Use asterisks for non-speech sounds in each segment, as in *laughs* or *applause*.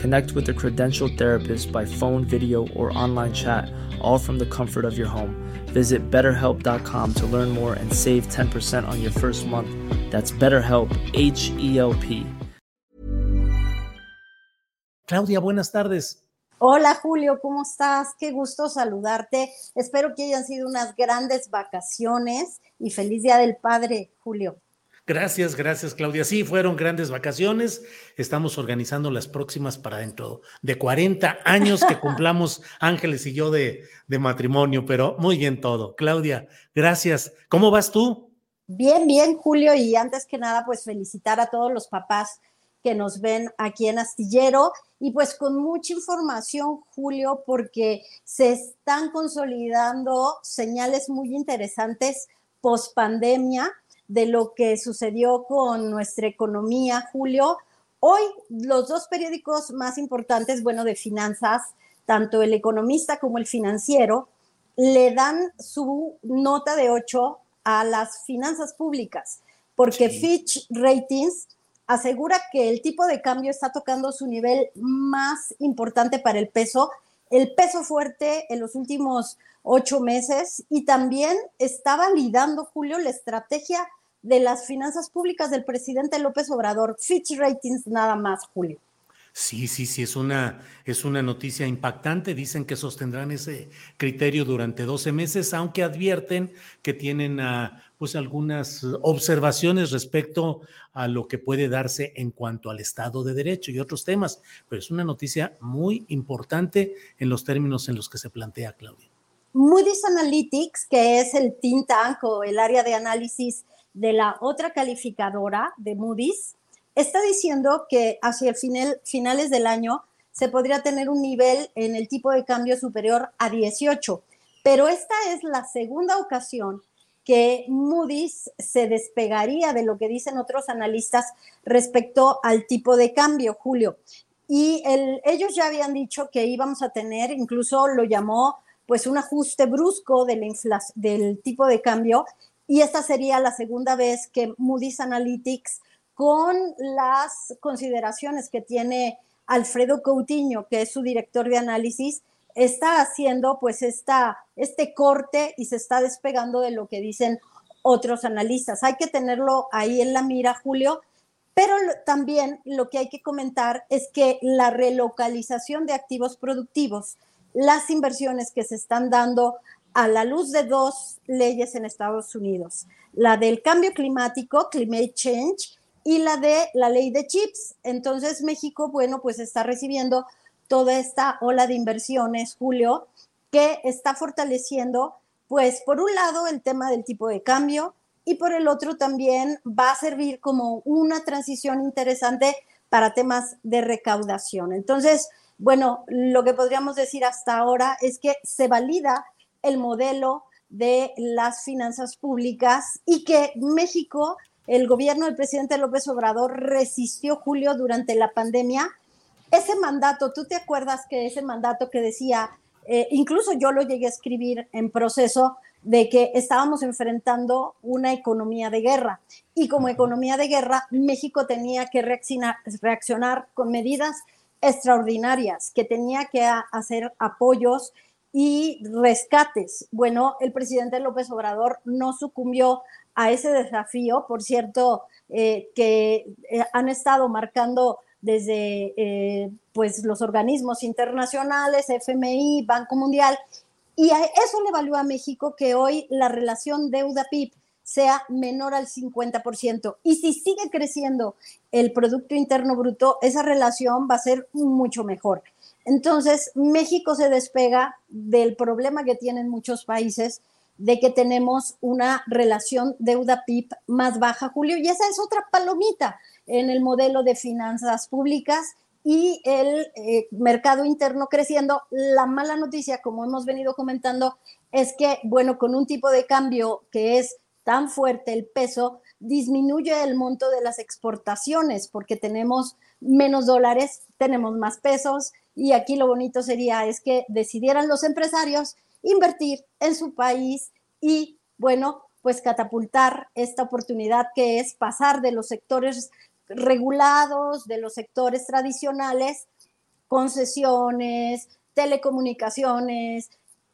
Connect with a credentialed therapist by phone, video, or online chat, all from the comfort of your home. Visit betterhelp.com to learn more and save 10% on your first month. That's BetterHelp, H E L P. Claudia, buenas tardes. Hola Julio, ¿cómo estás? Qué gusto saludarte. Espero que hayan sido unas grandes vacaciones y feliz Día del Padre, Julio. Gracias, gracias Claudia. Sí, fueron grandes vacaciones. Estamos organizando las próximas para dentro de 40 años que cumplamos *laughs* Ángeles y yo de, de matrimonio, pero muy bien todo. Claudia, gracias. ¿Cómo vas tú? Bien, bien, Julio. Y antes que nada, pues felicitar a todos los papás que nos ven aquí en Astillero y pues con mucha información, Julio, porque se están consolidando señales muy interesantes post pandemia de lo que sucedió con nuestra economía, Julio. Hoy los dos periódicos más importantes, bueno, de finanzas, tanto el economista como el financiero, le dan su nota de 8 a las finanzas públicas, porque Fitch Ratings asegura que el tipo de cambio está tocando su nivel más importante para el peso, el peso fuerte en los últimos ocho meses y también está validando, Julio, la estrategia de las finanzas públicas del presidente López Obrador. Fitch Ratings nada más, Julio. Sí, sí, sí, es una, es una noticia impactante. Dicen que sostendrán ese criterio durante 12 meses, aunque advierten que tienen uh, pues algunas observaciones respecto a lo que puede darse en cuanto al Estado de Derecho y otros temas. Pero es una noticia muy importante en los términos en los que se plantea, Claudia. Moody's Analytics, que es el think tank o el área de análisis de la otra calificadora de Moody's, está diciendo que hacia el final, finales del año se podría tener un nivel en el tipo de cambio superior a 18, pero esta es la segunda ocasión que Moody's se despegaría de lo que dicen otros analistas respecto al tipo de cambio, Julio. Y ellos ya habían dicho que íbamos a tener, incluso lo llamó pues un ajuste brusco del tipo de cambio, y esta sería la segunda vez que Moody's Analytics con las consideraciones que tiene Alfredo Coutinho, que es su director de análisis, está haciendo pues este corte y se está despegando de lo que dicen otros analistas. Hay que tenerlo ahí en la mira, Julio, pero también lo que hay que comentar es que la relocalización de activos productivos, las inversiones que se están dando a la luz de dos leyes en Estados Unidos, la del cambio climático, climate change, y la de la ley de chips. Entonces México, bueno, pues está recibiendo toda esta ola de inversiones, Julio, que está fortaleciendo, pues por un lado el tema del tipo de cambio y por el otro también va a servir como una transición interesante para temas de recaudación. Entonces, bueno, lo que podríamos decir hasta ahora es que se valida el modelo de las finanzas públicas y que México el gobierno del presidente López Obrador resistió, Julio, durante la pandemia. Ese mandato, ¿tú te acuerdas que ese mandato que decía, eh, incluso yo lo llegué a escribir en proceso, de que estábamos enfrentando una economía de guerra y como economía de guerra México tenía que reaccionar, reaccionar con medidas extraordinarias, que tenía que hacer apoyos y rescates. Bueno, el presidente López Obrador no sucumbió a ese desafío. Por cierto, eh, que eh, han estado marcando desde eh, pues los organismos internacionales, FMI, Banco Mundial, y eso le valió a México que hoy la relación deuda-PIB sea menor al 50%. Y si sigue creciendo el Producto Interno Bruto, esa relación va a ser mucho mejor. Entonces, México se despega del problema que tienen muchos países de que tenemos una relación deuda-PIB más baja, Julio, y esa es otra palomita en el modelo de finanzas públicas y el eh, mercado interno creciendo. La mala noticia, como hemos venido comentando, es que, bueno, con un tipo de cambio que es tan fuerte, el peso, disminuye el monto de las exportaciones porque tenemos menos dólares, tenemos más pesos y aquí lo bonito sería es que decidieran los empresarios invertir en su país y, bueno, pues catapultar esta oportunidad que es pasar de los sectores regulados, de los sectores tradicionales, concesiones, telecomunicaciones,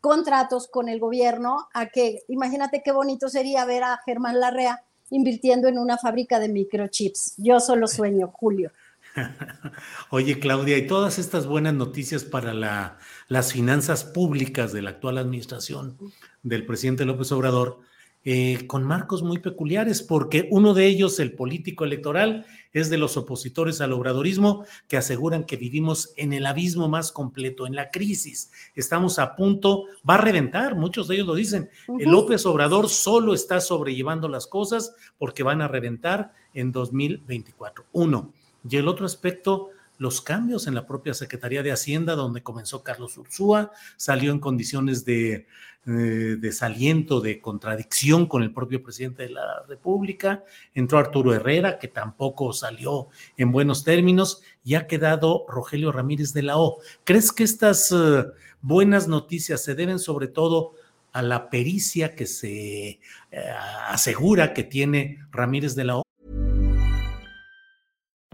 contratos con el gobierno, a que imagínate qué bonito sería ver a Germán Larrea invirtiendo en una fábrica de microchips. Yo solo sueño, Julio. *laughs* Oye, Claudia, y todas estas buenas noticias para la, las finanzas públicas de la actual administración del presidente López Obrador, eh, con marcos muy peculiares, porque uno de ellos, el político electoral, es de los opositores al obradorismo que aseguran que vivimos en el abismo más completo, en la crisis. Estamos a punto, va a reventar, muchos de ellos lo dicen. El López Obrador solo está sobrellevando las cosas porque van a reventar en 2024. Uno. Y el otro aspecto, los cambios en la propia Secretaría de Hacienda, donde comenzó Carlos Ursúa, salió en condiciones de eh, desaliento, de contradicción con el propio presidente de la República, entró Arturo Herrera, que tampoco salió en buenos términos, y ha quedado Rogelio Ramírez de la O. ¿Crees que estas eh, buenas noticias se deben sobre todo a la pericia que se eh, asegura que tiene Ramírez de la O?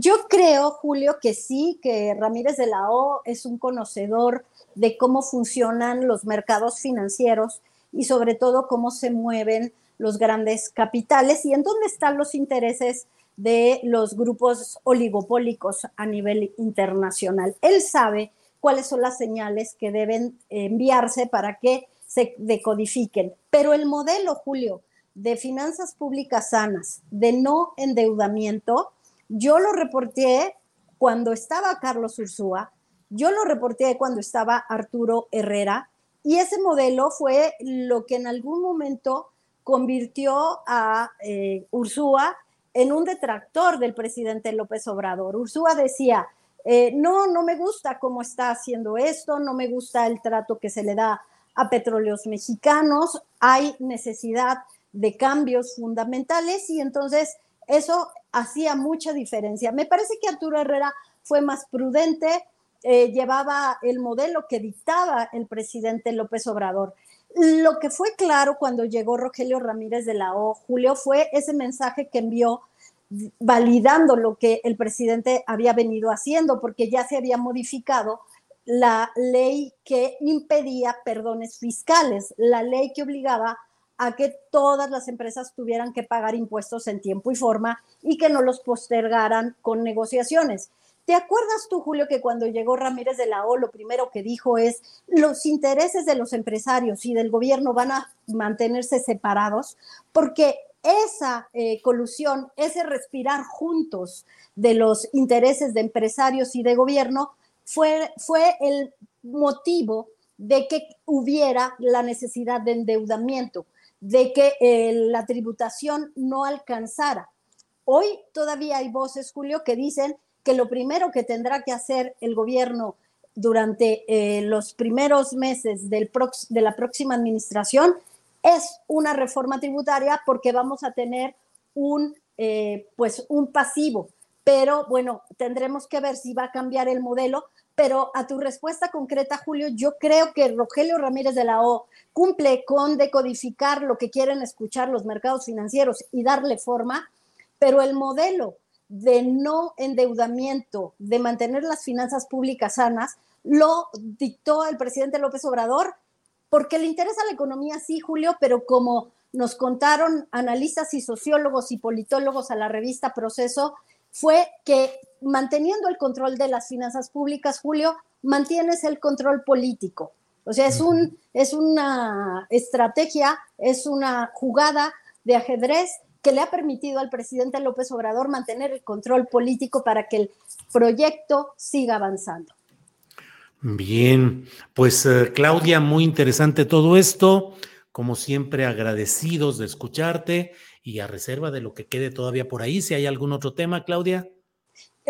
Yo creo, Julio, que sí, que Ramírez de la O es un conocedor de cómo funcionan los mercados financieros y sobre todo cómo se mueven los grandes capitales y en dónde están los intereses de los grupos oligopólicos a nivel internacional. Él sabe cuáles son las señales que deben enviarse para que se decodifiquen. Pero el modelo, Julio, de finanzas públicas sanas, de no endeudamiento, yo lo reporté cuando estaba Carlos Ursúa, yo lo reporté cuando estaba Arturo Herrera, y ese modelo fue lo que en algún momento convirtió a eh, Ursúa en un detractor del presidente López Obrador. Ursúa decía, eh, no, no me gusta cómo está haciendo esto, no me gusta el trato que se le da a petróleos mexicanos, hay necesidad de cambios fundamentales y entonces eso hacía mucha diferencia. Me parece que Arturo Herrera fue más prudente, eh, llevaba el modelo que dictaba el presidente López Obrador. Lo que fue claro cuando llegó Rogelio Ramírez de la O, Julio, fue ese mensaje que envió validando lo que el presidente había venido haciendo, porque ya se había modificado la ley que impedía perdones fiscales, la ley que obligaba a que todas las empresas tuvieran que pagar impuestos en tiempo y forma y que no los postergaran con negociaciones. ¿Te acuerdas tú, Julio, que cuando llegó Ramírez de la O, lo primero que dijo es, los intereses de los empresarios y del gobierno van a mantenerse separados? Porque esa eh, colusión, ese respirar juntos de los intereses de empresarios y de gobierno fue, fue el motivo de que hubiera la necesidad de endeudamiento, de que eh, la tributación no alcanzara. Hoy todavía hay voces, Julio, que dicen que lo primero que tendrá que hacer el gobierno durante eh, los primeros meses del de la próxima administración es una reforma tributaria porque vamos a tener un, eh, pues un pasivo. Pero bueno, tendremos que ver si va a cambiar el modelo. Pero a tu respuesta concreta, Julio, yo creo que Rogelio Ramírez de la O cumple con decodificar lo que quieren escuchar los mercados financieros y darle forma, pero el modelo de no endeudamiento, de mantener las finanzas públicas sanas, lo dictó el presidente López Obrador porque le interesa la economía, sí, Julio, pero como nos contaron analistas y sociólogos y politólogos a la revista Proceso, fue que manteniendo el control de las finanzas públicas, Julio, mantienes el control político. O sea, es, un, es una estrategia, es una jugada de ajedrez que le ha permitido al presidente López Obrador mantener el control político para que el proyecto siga avanzando. Bien, pues eh, Claudia, muy interesante todo esto. Como siempre, agradecidos de escucharte y a reserva de lo que quede todavía por ahí. Si hay algún otro tema, Claudia.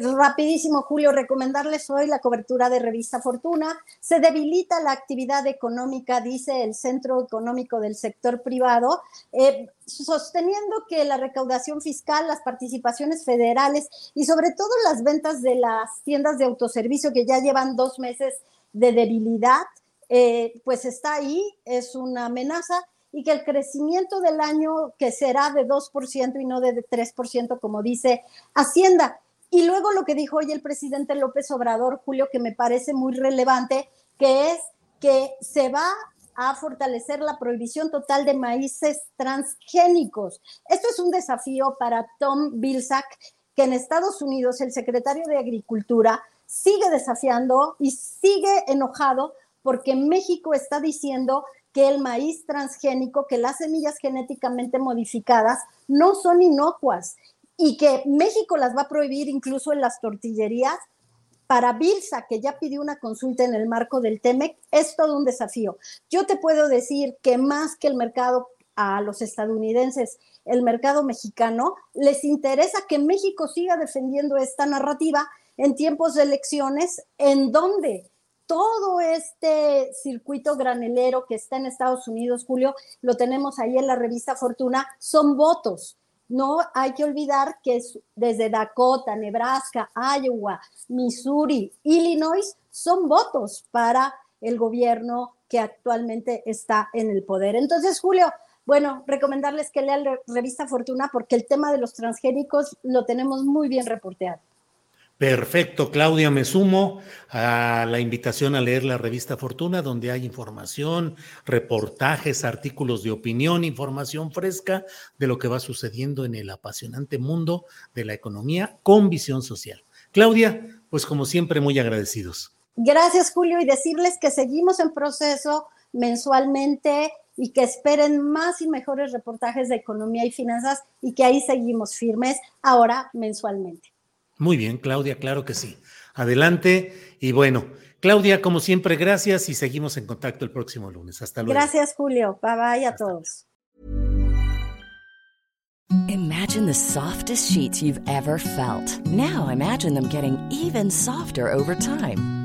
Rapidísimo, Julio, recomendarles hoy la cobertura de Revista Fortuna. Se debilita la actividad económica, dice el Centro Económico del Sector Privado, eh, sosteniendo que la recaudación fiscal, las participaciones federales y sobre todo las ventas de las tiendas de autoservicio que ya llevan dos meses de debilidad, eh, pues está ahí, es una amenaza y que el crecimiento del año que será de 2% y no de 3%, como dice Hacienda. Y luego lo que dijo hoy el presidente López Obrador, Julio, que me parece muy relevante, que es que se va a fortalecer la prohibición total de maíces transgénicos. Esto es un desafío para Tom Vilsack, que en Estados Unidos el secretario de Agricultura sigue desafiando y sigue enojado porque México está diciendo que el maíz transgénico, que las semillas genéticamente modificadas no son inocuas y que México las va a prohibir incluso en las tortillerías, para Bilsa, que ya pidió una consulta en el marco del TEMEC, es todo un desafío. Yo te puedo decir que más que el mercado a los estadounidenses, el mercado mexicano, les interesa que México siga defendiendo esta narrativa en tiempos de elecciones, en donde todo este circuito granelero que está en Estados Unidos, Julio, lo tenemos ahí en la revista Fortuna, son votos no hay que olvidar que desde Dakota, Nebraska, Iowa, Missouri, Illinois son votos para el gobierno que actualmente está en el poder. Entonces, Julio, bueno, recomendarles que lean la revista Fortuna porque el tema de los transgénicos lo tenemos muy bien reporteado. Perfecto, Claudia, me sumo a la invitación a leer la revista Fortuna, donde hay información, reportajes, artículos de opinión, información fresca de lo que va sucediendo en el apasionante mundo de la economía con visión social. Claudia, pues como siempre, muy agradecidos. Gracias, Julio, y decirles que seguimos en proceso mensualmente y que esperen más y mejores reportajes de economía y finanzas y que ahí seguimos firmes ahora mensualmente. Muy bien, Claudia, claro que sí. Adelante. Y bueno, Claudia, como siempre, gracias y seguimos en contacto el próximo lunes. Hasta luego. Gracias, Julio. Bye bye a todos. Imagine the softest sheets you've ever felt. Now imagine them getting even softer over time.